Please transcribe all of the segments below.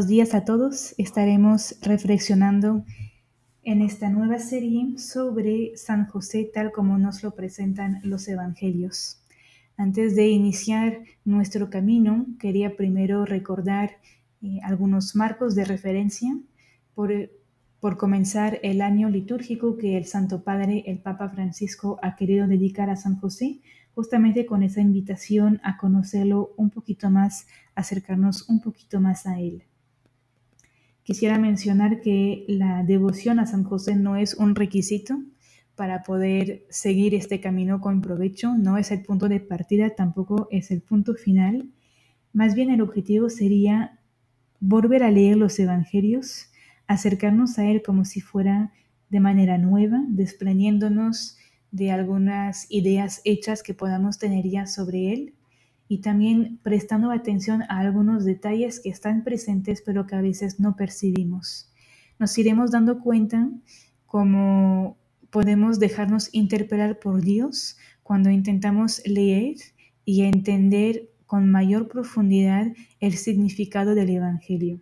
Buenos días a todos. Estaremos reflexionando en esta nueva serie sobre San José tal como nos lo presentan los evangelios. Antes de iniciar nuestro camino, quería primero recordar eh, algunos marcos de referencia por, por comenzar el año litúrgico que el Santo Padre, el Papa Francisco, ha querido dedicar a San José, justamente con esa invitación a conocerlo un poquito más, acercarnos un poquito más a él. Quisiera mencionar que la devoción a San José no es un requisito para poder seguir este camino con provecho, no es el punto de partida, tampoco es el punto final. Más bien el objetivo sería volver a leer los evangelios, acercarnos a Él como si fuera de manera nueva, desprendiéndonos de algunas ideas hechas que podamos tener ya sobre Él y también prestando atención a algunos detalles que están presentes pero que a veces no percibimos. Nos iremos dando cuenta cómo podemos dejarnos interpelar por Dios cuando intentamos leer y entender con mayor profundidad el significado del Evangelio.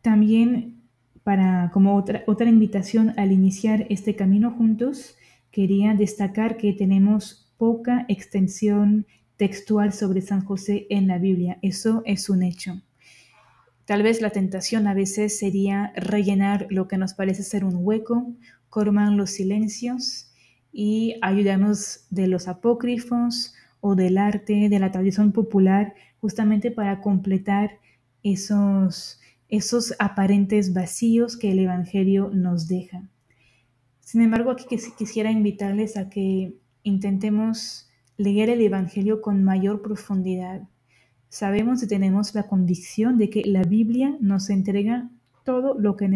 También para como otra, otra invitación al iniciar este camino juntos, quería destacar que tenemos poca extensión textual sobre San José en la Biblia. Eso es un hecho. Tal vez la tentación a veces sería rellenar lo que nos parece ser un hueco, colmar los silencios y ayudarnos de los apócrifos o del arte, de la tradición popular, justamente para completar esos, esos aparentes vacíos que el Evangelio nos deja. Sin embargo, aquí quisiera invitarles a que intentemos leer el Evangelio con mayor profundidad. Sabemos y tenemos la convicción de que la Biblia nos entrega todo lo que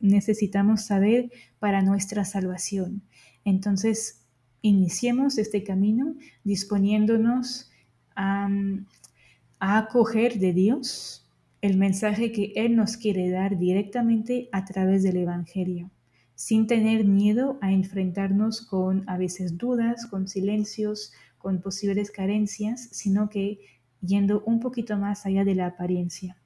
necesitamos saber para nuestra salvación. Entonces, iniciemos este camino disponiéndonos a, a acoger de Dios el mensaje que Él nos quiere dar directamente a través del Evangelio sin tener miedo a enfrentarnos con a veces dudas, con silencios, con posibles carencias, sino que yendo un poquito más allá de la apariencia.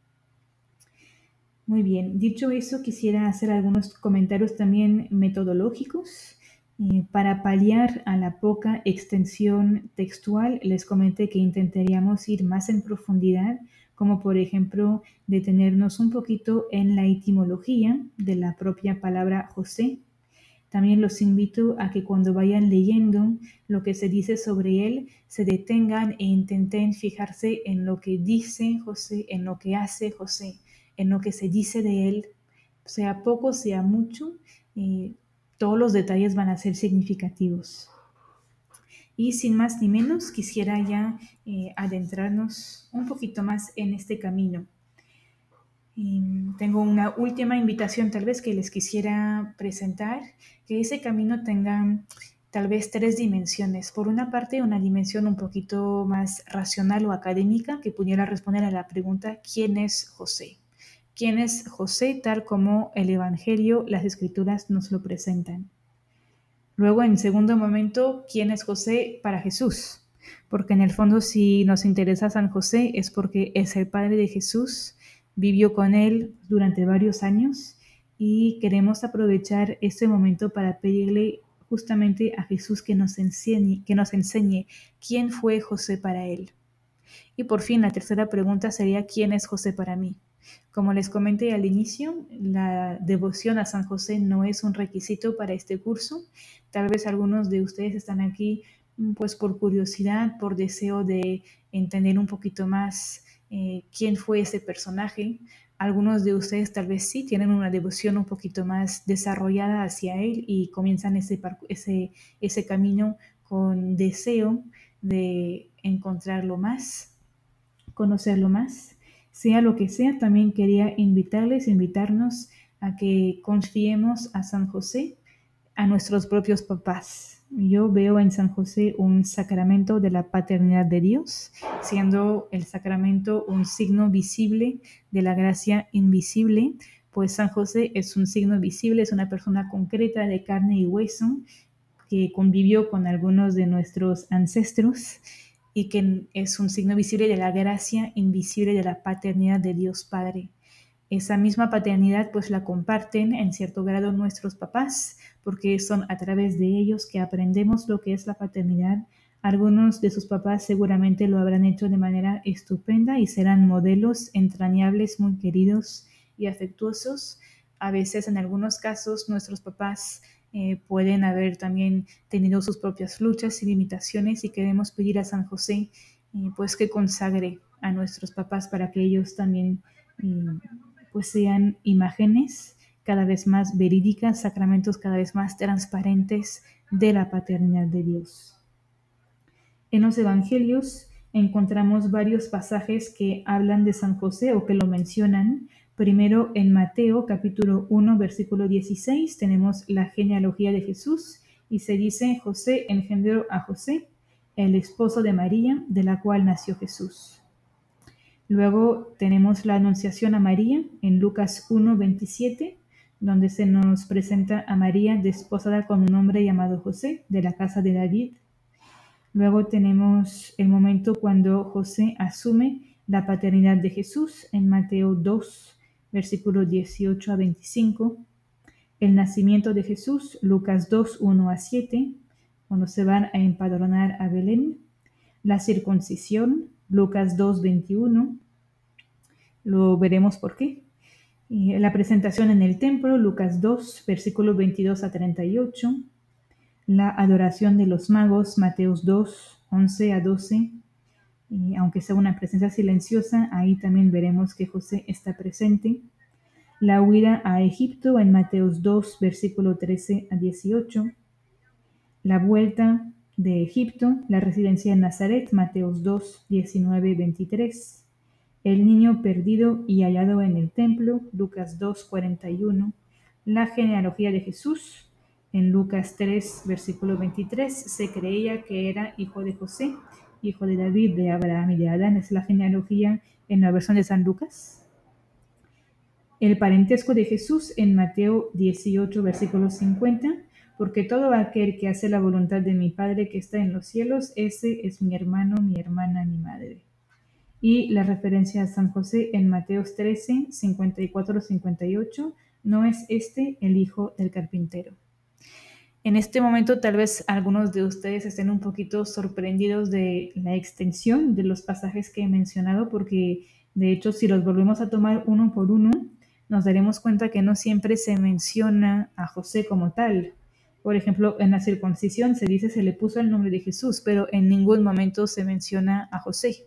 Muy bien, dicho eso, quisiera hacer algunos comentarios también metodológicos. Eh, para paliar a la poca extensión textual, les comenté que intentaríamos ir más en profundidad como por ejemplo detenernos un poquito en la etimología de la propia palabra José. También los invito a que cuando vayan leyendo lo que se dice sobre él, se detengan e intenten fijarse en lo que dice José, en lo que hace José, en lo que se dice de él, sea poco, sea mucho, eh, todos los detalles van a ser significativos. Y sin más ni menos, quisiera ya eh, adentrarnos un poquito más en este camino. tengo una última invitación tal vez que les quisiera presentar, que ese camino tenga tal vez tres dimensiones. Por una parte, una dimensión un poquito más racional o académica que pudiera responder a la pregunta, ¿quién es José? ¿Quién es José tal como el Evangelio, las escrituras nos lo presentan? Luego, en segundo momento, ¿quién es José para Jesús? Porque en el fondo, si nos interesa San José, es porque es el Padre de Jesús, vivió con él durante varios años y queremos aprovechar este momento para pedirle justamente a Jesús que nos enseñe, que nos enseñe quién fue José para él. Y por fin, la tercera pregunta sería, ¿quién es José para mí? Como les comenté al inicio, la devoción a San José no es un requisito para este curso. Tal vez algunos de ustedes están aquí mm, pues por curiosidad, por deseo de entender un poquito más eh, quién fue ese personaje. Algunos de ustedes tal vez sí tienen una devoción un poquito más desarrollada hacia él y comienzan ese, camino con deseo de encontrarlo más, conocerlo más. Sea lo que sea, también quería invitarles, invitarnos a que confiemos a San José, a nuestros propios papás. Yo veo en San José un sacramento de la paternidad de Dios, siendo el sacramento un signo visible de la gracia invisible, pues San José es un signo visible, es una persona concreta de carne y hueso que convivió con algunos de nuestros ancestros y que es un signo visible de la gracia invisible de la paternidad de Dios Padre. Esa misma paternidad pues la comparten en cierto grado nuestros papás, porque son a través de ellos que aprendemos lo que es la paternidad. Algunos de sus papás seguramente lo habrán hecho de manera estupenda y serán modelos entrañables, muy queridos y afectuosos. A veces, en algunos casos, nuestros papás eh, pueden haber también tenido sus propias luchas y limitaciones y queremos pedir a San José eh, pues que consagre a nuestros papás para que ellos también eh, pues sean imágenes cada vez más verídicas, sacramentos cada vez más transparentes de la paternidad de Dios. En los evangelios encontramos varios pasajes que hablan de San José o que lo mencionan Primero en Mateo capítulo 1 versículo 16 tenemos la genealogía de Jesús y se dice José engendró a José, el esposo de María, de la cual nació Jesús. Luego tenemos la anunciación a María en Lucas 1 27 donde se nos presenta a María desposada con un hombre llamado José de la casa de David. Luego tenemos el momento cuando José asume la paternidad de Jesús en Mateo 2 versículos 18 a 25, el nacimiento de Jesús, Lucas 2, 1 a 7, cuando se van a empadronar a Belén, la circuncisión, Lucas 2, 21, lo veremos por qué. la presentación en el templo, Lucas 2, versículos 22 a 38, la adoración de los magos, Mateos 2, 11 a 12, y aunque sea una presencia silenciosa, ahí también veremos que José está presente. La huida a Egipto en Mateos 2, versículo 13 a 18. La vuelta de Egipto, la residencia en Nazaret, Mateos 2, 19 23. El niño perdido y hallado en el templo, Lucas 2, 41. La genealogía de Jesús, en Lucas 3, versículo 23, se creía que era hijo de José hijo de David, de Abraham y de Adán, es la genealogía en la versión de San Lucas. El parentesco de Jesús en Mateo 18, versículo 50, porque todo aquel que hace la voluntad de mi Padre que está en los cielos, ese es mi hermano, mi hermana, mi madre. Y la referencia a San José en Mateo 13, 54-58, no es este el hijo del carpintero. En este momento tal vez algunos de ustedes estén un poquito sorprendidos de la extensión de los pasajes que he mencionado porque de hecho si los volvemos a tomar uno por uno nos daremos cuenta que no siempre se menciona a José como tal. Por ejemplo, en la circuncisión se dice se le puso el nombre de Jesús, pero en ningún momento se menciona a José.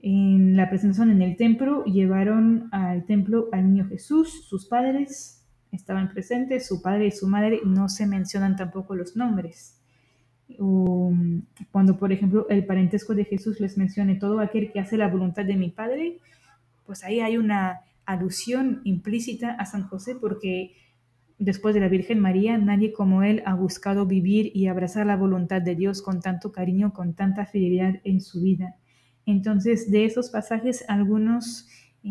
En la presentación en el templo llevaron al templo al niño Jesús, sus padres, estaban presentes, su padre y su madre, no se mencionan tampoco los nombres. cuando, por ejemplo, el parentesco de Jesús les mencione todo aquel que hace la voluntad de mi padre, pues ahí hay una alusión implícita a San José porque después de la Virgen María, nadie como él ha buscado vivir y abrazar la voluntad de Dios con tanto cariño, con tanta fidelidad en su vida. Entonces, de esos pasajes, algunos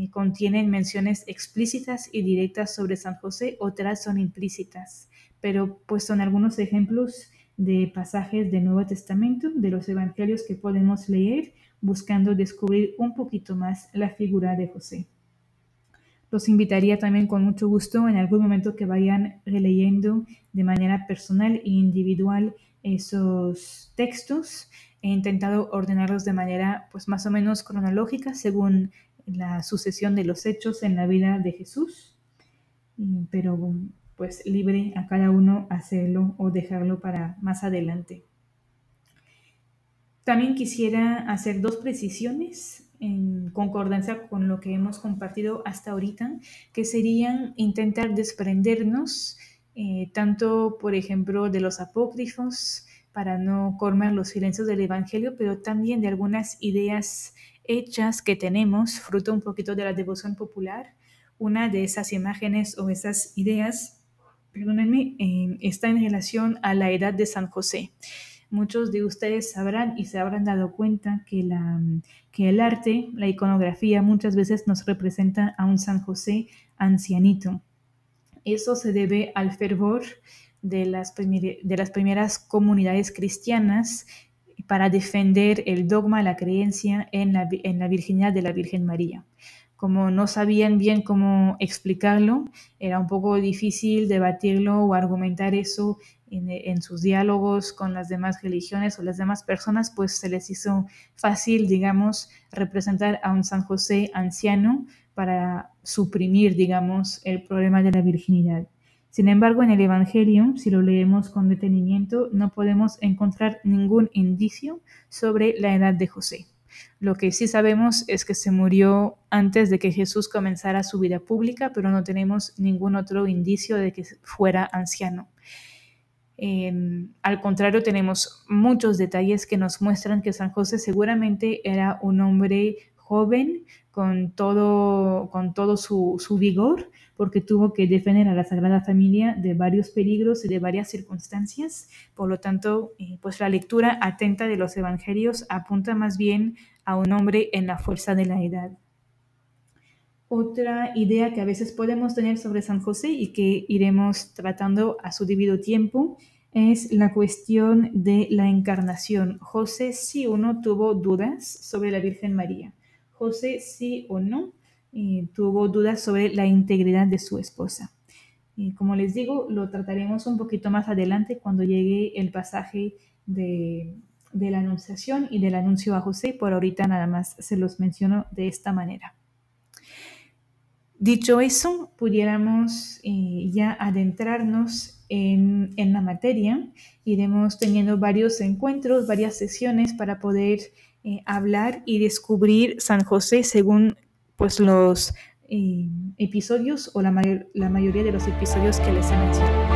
contienen menciones explícitas y directas sobre San José, otras son implícitas, pero pues son algunos ejemplos de pasajes del Nuevo Testamento, de los evangelios que podemos leer buscando descubrir un poquito más la figura de José. Los invitaría también con mucho gusto en algún momento que vayan releyendo de manera personal e individual esos textos. He intentado ordenarlos de manera pues más o menos cronológica según la sucesión de los hechos en la vida de Jesús, pero pues libre a cada uno hacerlo o dejarlo para más adelante. También quisiera hacer dos precisiones en concordancia con lo que hemos compartido hasta ahorita, que serían intentar desprendernos eh, tanto, por ejemplo, de los apócrifos, para no colmar los silencios del Evangelio, pero también de algunas ideas hechas que tenemos, fruto un poquito de la devoción popular. Una de esas imágenes o esas ideas, perdónenme, eh, está en relación a la edad de San José. Muchos de ustedes sabrán y se habrán dado cuenta que, la, que el arte, la iconografía, muchas veces nos representa a un San José ancianito. Eso se debe al fervor de las, de las primeras comunidades cristianas para defender el dogma, la creencia en la, en virginidad de la Virgen María. Como no sabían bien cómo explicarlo, era un poco difícil debatirlo o argumentar eso en, sus diálogos con las demás religiones o las demás personas, pues se les hizo fácil, digamos, representar a un San José anciano para suprimir, digamos, el problema de la virginidad. Sin embargo, en el Evangelio, si lo leemos con detenimiento, no podemos encontrar ningún indicio sobre la edad de José. Lo que sí sabemos es que se murió antes de que Jesús comenzara su vida pública, pero no tenemos ningún otro indicio de que fuera anciano. Al contrario, tenemos muchos detalles que nos muestran que San José seguramente era un hombre joven, con todo, con todo su, su, vigor, porque tuvo que defender a la Sagrada Familia de varios peligros y de varias circunstancias. Por lo tanto, eh, pues la lectura atenta de los evangelios apunta más bien a un hombre en la fuerza de la edad. Otra idea que a veces podemos tener sobre San José y que iremos tratando a su debido tiempo es la cuestión de la encarnación. José sí o no tuvo dudas sobre la Virgen María. José sí o no tuvo dudas sobre la integridad de su esposa. Y como les digo, lo trataremos un poquito más adelante cuando llegue el pasaje de, la anunciación y del anuncio a José. Por ahorita nada más se los menciono de esta manera. Dicho eso, pudiéramos eh, ya adentrarnos en, en, la materia. Iremos teniendo varios encuentros, varias sesiones para poder eh, hablar y descubrir San José según pues, los eh, episodios o la, mayor, la mayoría de los episodios que les he mencionado.